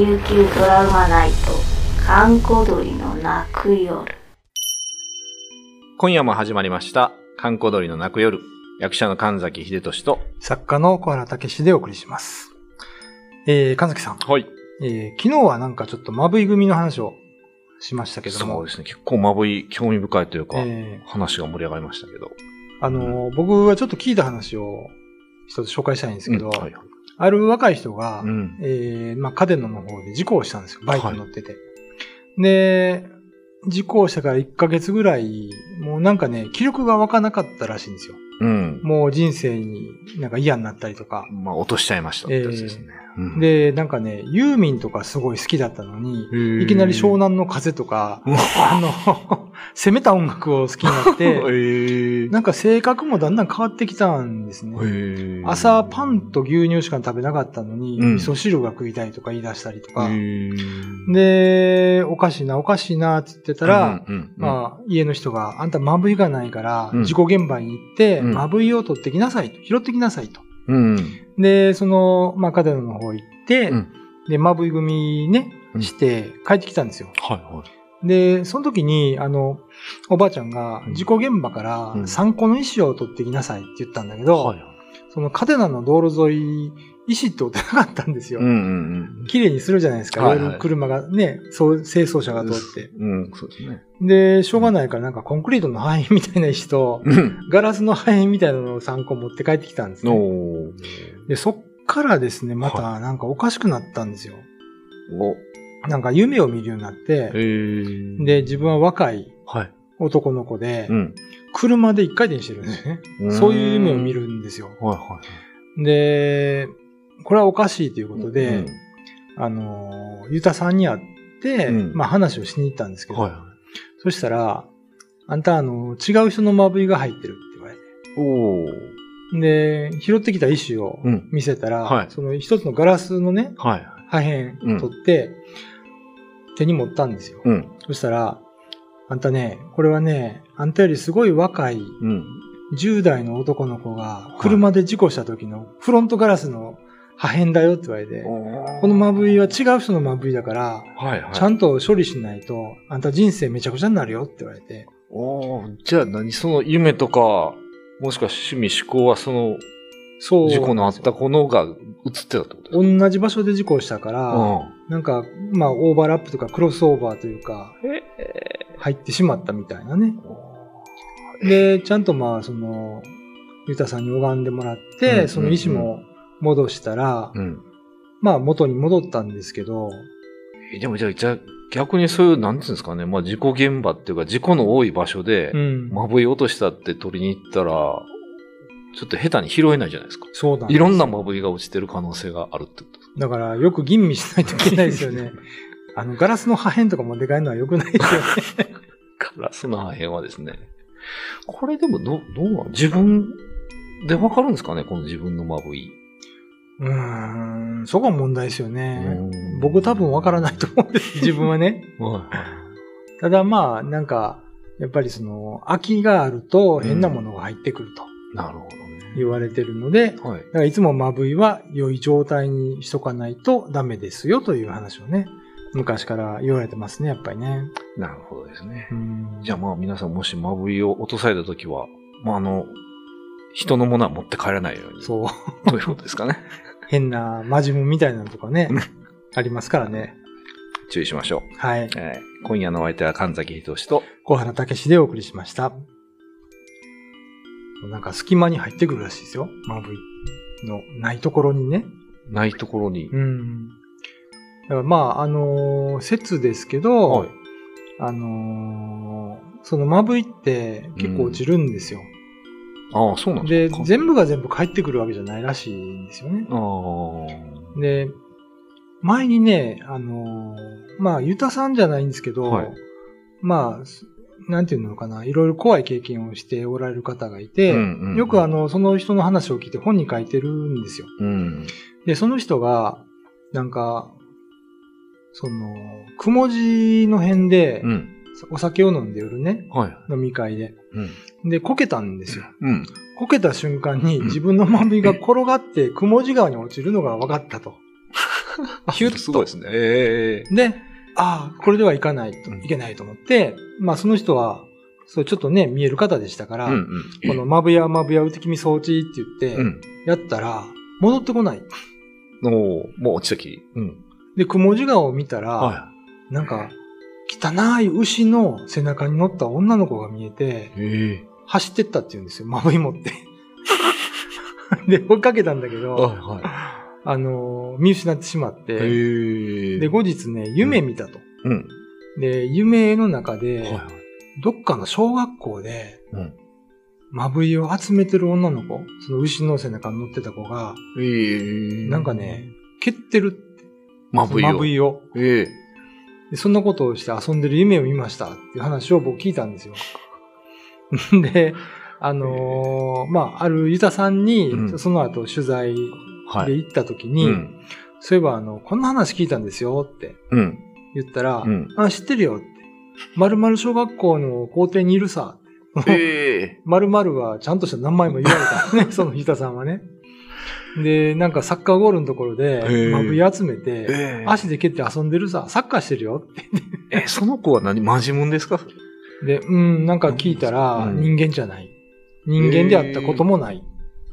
琉球ドラマナイト閑古鳥の泣く夜今夜も始まりました、観光鳥の泣く夜。役者の神崎秀俊と、作家の小原武史でお送りします。えー、神崎さん、はい。えー、昨日はなんかちょっとまぶい組の話をしましたけどもそうで、すね。結構まぶい、興味深いというか、えー、話が盛り上がりましたけど。あのー僕はちょっと聞いた話を一つ紹介したいんですけど、うんはいはいある若い人が、うん。えー、まあ、カデノの方で事故をしたんですよ。バイクに乗ってて。で、事故をしたから1ヶ月ぐらい、もうなんかね、気力が湧かなかったらしいんですよ。うん。もう人生になんか嫌になったりとか。まあ、落としちゃいましたってやつですね。うん、で、なんかね、ユーミンとかすごい好きだったのに、いきなり湘南の風とか、あの、攻めた音楽を好きになっえて、ー。なんか性格もだんだん変わってきたんですね。朝パンと牛乳しか食べなかったのに、うん。味噌汁が食いたいとか言い出したりとか、で、おかしいな、おかしいなって言ってたら、うんうんうん。まあ、家の人が、あんたまぶいがないから、うん。事故現場に行って、うん。まぶいを取ってきなさいと、拾ってきなさいと。うん。で、その、まあ、カデノの方行って、うんで、まぶい組ねう、んして、帰ってきたんですよ。はいはい。で、その時に、あの、おばあちゃんがうん事故現場からうん参考の石を取ってきなさいって言ったんだけど、はいはい。そのカデナの道路沿い、石って折ってなかったんですよ。うんうん綺麗にするじゃないですか。はいはい車がね、そう、清掃車が通って。うん。うん、そうですね。で、しょうがないからなんかコンクリートの破片みたいな石と、うん。ガラスの破片みたいなのを3個持って帰ってきたんですね。で、そっからですね、またなんかおかしくなったんですよ。お。なんか夢を見るようになって、で、自分は若いはい。男の子で、うん。車で一回転してるんですね。うんそういう夢を見るんですよ。はいはい。で、これはおかしいということで、うんあの、ゆたさんに会って、うんまあ話をしに行ったんですけど、はいはそしたら、あんたあの、違う人のまぶいが入ってるって言われて。で、拾ってきた石をうん見せたら、はいその一つのガラスのね、はい。破片取って、手に持ったんですよ。うん。そしたら、あんたね、これはね、あんたよりすごい若いうん。10代の男の子が車で事故した時のフロントガラスの破片だよって言われて、ここのまぶいは違う人のまぶいだから、はいはい。ちゃんと処理しないと、あんた人生めちゃくちゃになるよって言われて、おー。じゃあ何その夢とか、もしくは趣味思考はそのそう。事故のあった子のが映ってたってこと？同じ場所で事故したから、なんか、まあ、オーバーラップとかクロスオーバーというか、入ってしまったみたいなね。で、ちゃんとまあ、その、ゆたさんに拝んでもらって、うんその石も戻したら、うん。まあ、元に戻ったんですけど、えでもじゃあ、じゃあ逆にそういう、なんていうんですかね、まあ事故現場っていうか、事故の多い場所でう、ん。まぶい落としたって取りに行ったら、ちょっと下手に拾えないじゃないですか。そうなんですいろんなまぶいが落ちてる可能性があるってことだから、よく吟味しないといけないですよね。あの、ガラスの破片とかもでかいのは良くないですよね。ガラスの破片はですね。これでもど、どうなの自分でわかるんですかねこの自分のまぶい。うーん、そこが問題ですよね。うん僕多分わからないと思うんです、自分はね。はい。ただまあ、なんか、やっぱりその、空きがあると変なものが入ってくるとなるほどね。言われてるので、はい。だからいつもまぶいは良い状態にしとかないとダメですよという話をね、昔から言われてますね、やっぱりね。なるほどですねう。んじゃあまあ皆さんもしまぶいを落とされたときは、まああの、人のものは持って帰らないように。そう。ということですかね。変なマジムみたいなのとかねうん、ありますからね。注意しましょう。はい。えー今夜のお相手は神崎仁と、小原武史でお送りしました。なんか隙間に入ってくるらしいですよ。まぶいのないところにね。ないところに。うん。だからまあ、あのー説ですけど、はい。あのーそのまぶいって結構落ちるんですよ。ああ、そうなんでですか。、全部が全部返ってくるわけじゃないらしいんですよね。ああ。で、前にね、あのーまあ、ゆたさんじゃないんですけど、はいまあ、なんていうのかな、いろいろ怖い経験をしておられる方がいて、うんうんうんよくあの、その人の話を聞いて本に書いてるんですよ。うん。で、その人が、なんか、その、くもじの辺でう、ん。お酒を飲んでるね、はい。飲み会で。うん。で、こけたんですよ。うん。こけた瞬間にうん自分のまぶいが転がって、くもじ川に落ちるのが分かったと。ヒュッと。すごいですね。ええで、ああ、これではいかないと、うんいけないと思って、まあその人は、そう、ちょっとね、見える方でしたから、うんこのまぶやまぶやうてきみ装置って言って、うん。うん。やったら、戻ってこない。おーもう落ちたき。うん。で、くもじ顔を見たら、はなんか、汚い牛の背中に乗った女の子が見えて、走ってったって言うんですよ、まぶい持って。で、追いかけたんだけど、はいはあのー見失ってしまっい。て、ええで、後日ね、夢見たと。うん。で、夢の中で、はいはい。どっかの小学校で、うん。まぶいを集めてる女の子、その牛の背中に乗ってた子が、ええなんかね、蹴ってるって。まぶいを。まぶいを。ええでそんなことをして遊んでる夢を見ましたっていう話を僕聞いたんですよ。で、あのーまあ、あるユタさんにう、んその後取材はい。で行った時に、うん。そういえば、あの、こんな話聞いたんですよってうん。言ったら、うんあ、知ってるよって。〇〇小学校の校庭にいるさ。ええ 〇〇はちゃんとした名前も言われたね、そのユタさんはね。で、なんかサッカーゴールのところでまぶい集めて、ええ足で蹴って遊んでるさ、サッカーしてるよ。って。え、その子は何？マジモンですか？で、うん、なんか聞いたら、うん。人間じゃない。人間であったこともない。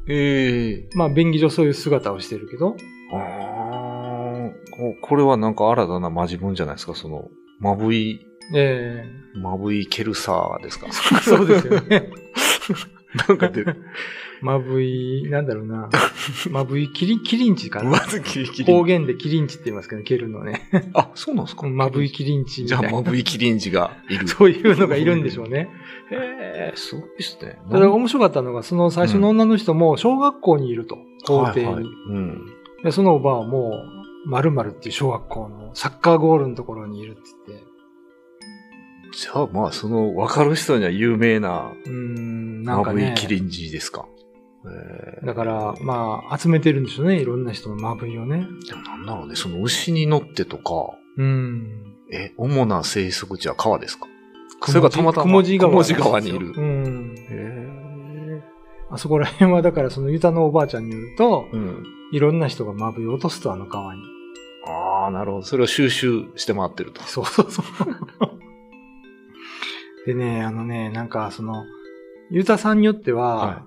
ええまあ、便宜上そういう姿をしてるけど、ああ、ここれはなんか新たなマジモンじゃないですか、その、まぶい、えまぶいケルサーですか？え そうですよね。なんかで、まぶい、なんだろうな。まぶい、キリン、キリンチかな。まずキリキリン。方言でキリンチって言いますけど、蹴るのね。あ、そうなんですか？まぶいキリンチみじゃあ。まぶいキリンジがいる。そういうのがいるんでしょうね。へえ、すごいですね。ただ面白かったのが、その最初の女の人も小学校にいると、校庭に。でそのおばあも、〇〇っていう小学校のサッカーゴールのところにいるって言って、じゃあ、まあ、その、わかる人には有名な、うーん、なんまかね。ぶいキリンジですか。ええだから、まあ、集めてるんでしょうね。いろんな人のまぶいをね。でもなんだろうね、その牛に乗ってとか、うん。え、主な生息地は川ですか？それがたまたまくもじ川。にいるうん。へあそこら辺は、だからそのユタのおばあちゃんによるとえ。、うん。いろんな人がまぶいを落とすと、あの川に。ああ、なるほど。それを収集して回ってると。そうそうそう。でね、あのね、なんかその、ユタさんによっては、は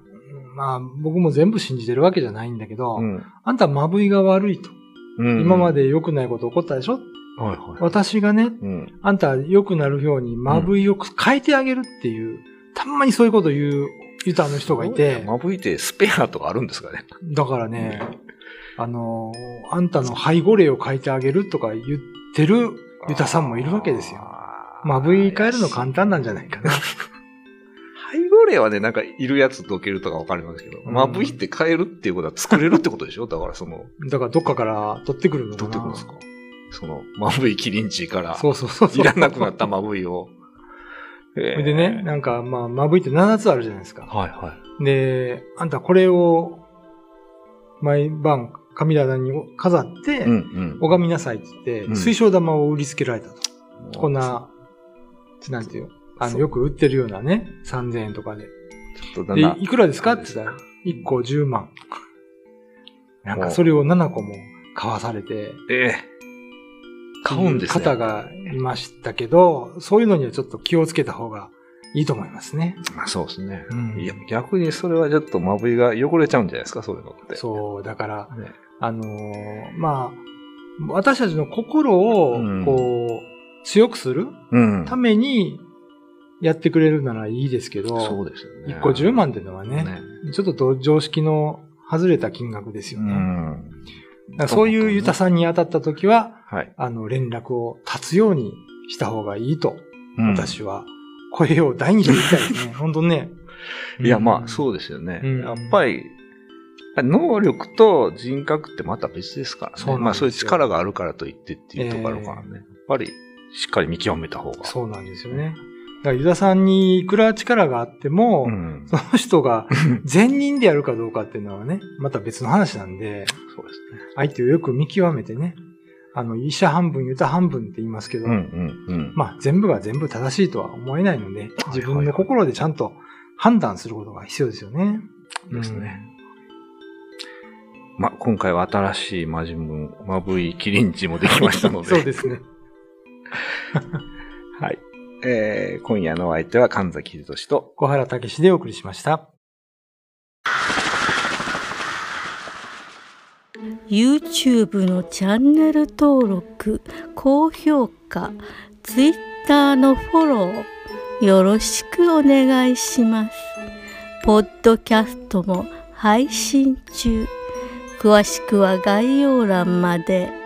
まあ、僕も全部信じてるわけじゃないんだけど、うん。あんたまぶいが悪いと。うん今ま。で良くないこと起こったでしょはいはい。私がね、うん。あんた良くなるようにまぶいを変えてあげるっていう、たんまにそういうこと言うユタの人がいて、まぶいてスペアとかあるんですかね。だからね、あの、あんたの背後霊を変えてあげるとか言ってるユタさんもいるわけですよ。まぶい変えるの簡単なんじゃないかな。背後霊はね、なんかいるやつどけるとかわかりますけど、うんまぶいって変えるっていうことは作れるってことでしょ？だからその、だからどっかから取ってくるのかな。取ってくるんですかその、まぶいキリンチから、そうそうそう。いらなくなったまぶいを。そ れでね、なんか、まあ、まぶいって7つあるじゃないですか。はいはい。で、あんたこれを、毎晩、神棚に飾って、うんうん。拝みなさいって言って、うん水晶玉を売りつけられたと。こんな、なんていう、あの、よく売ってるようなね、3000円とかで。ちょっとだで、いくらですか？って言ったら、1個10万。なんかそれを7個も買わされて、ええ買うんですね。方がいましたけど、そういうのにはちょっと気をつけた方がいいと思いますね。まあそうですね。うんいや、逆にそれはちょっとまぶいが汚れちゃうんじゃないですか、そういうのって。そう、だから、ねあのーまあ、私たちの心をうん、こう、強くするうん。ためにやってくれるならいいですけそど、うですよね。1個10万っていうのはね、ね。ちょっとど常識の外れた金額ですうよね。ん。だからそういうユタさんに当たった時は、はい。あの、連絡を立つようにした方がいいと、うん私は声を大にして言いたいですね。本当ね。いや、まあ、うそうですよね。うんやっぱり、能力と人格ってまた別ですからね。まあ、そういう力があるからといってっていうところからね。やっぱり、しっかり見極めた方が。そうなんですよね。だからユダさんにいくら力があっても、うん。その人が 善人でやるかどうかっていうのはね、また別の話なんで、そうですね。相手をよく見極めてね、あの、医者半分、ユタ半分って言いますけど、うんうんうん。まあ全部が全部正しいとは思えないので、自分の心でちゃんと判断することが必要ですよね。ですね。ま、今回は新しい魔人文、まぶいキリンチもできましたので。そうですね。はい。えー、今夜のお相手は神崎秀俊と小原武史でお送りしました。YouTube のチャンネル登録、高評価、Twitter のフォロー、よろしくお願いします。ポッドキャストも配信中。詳しくは概要欄まで。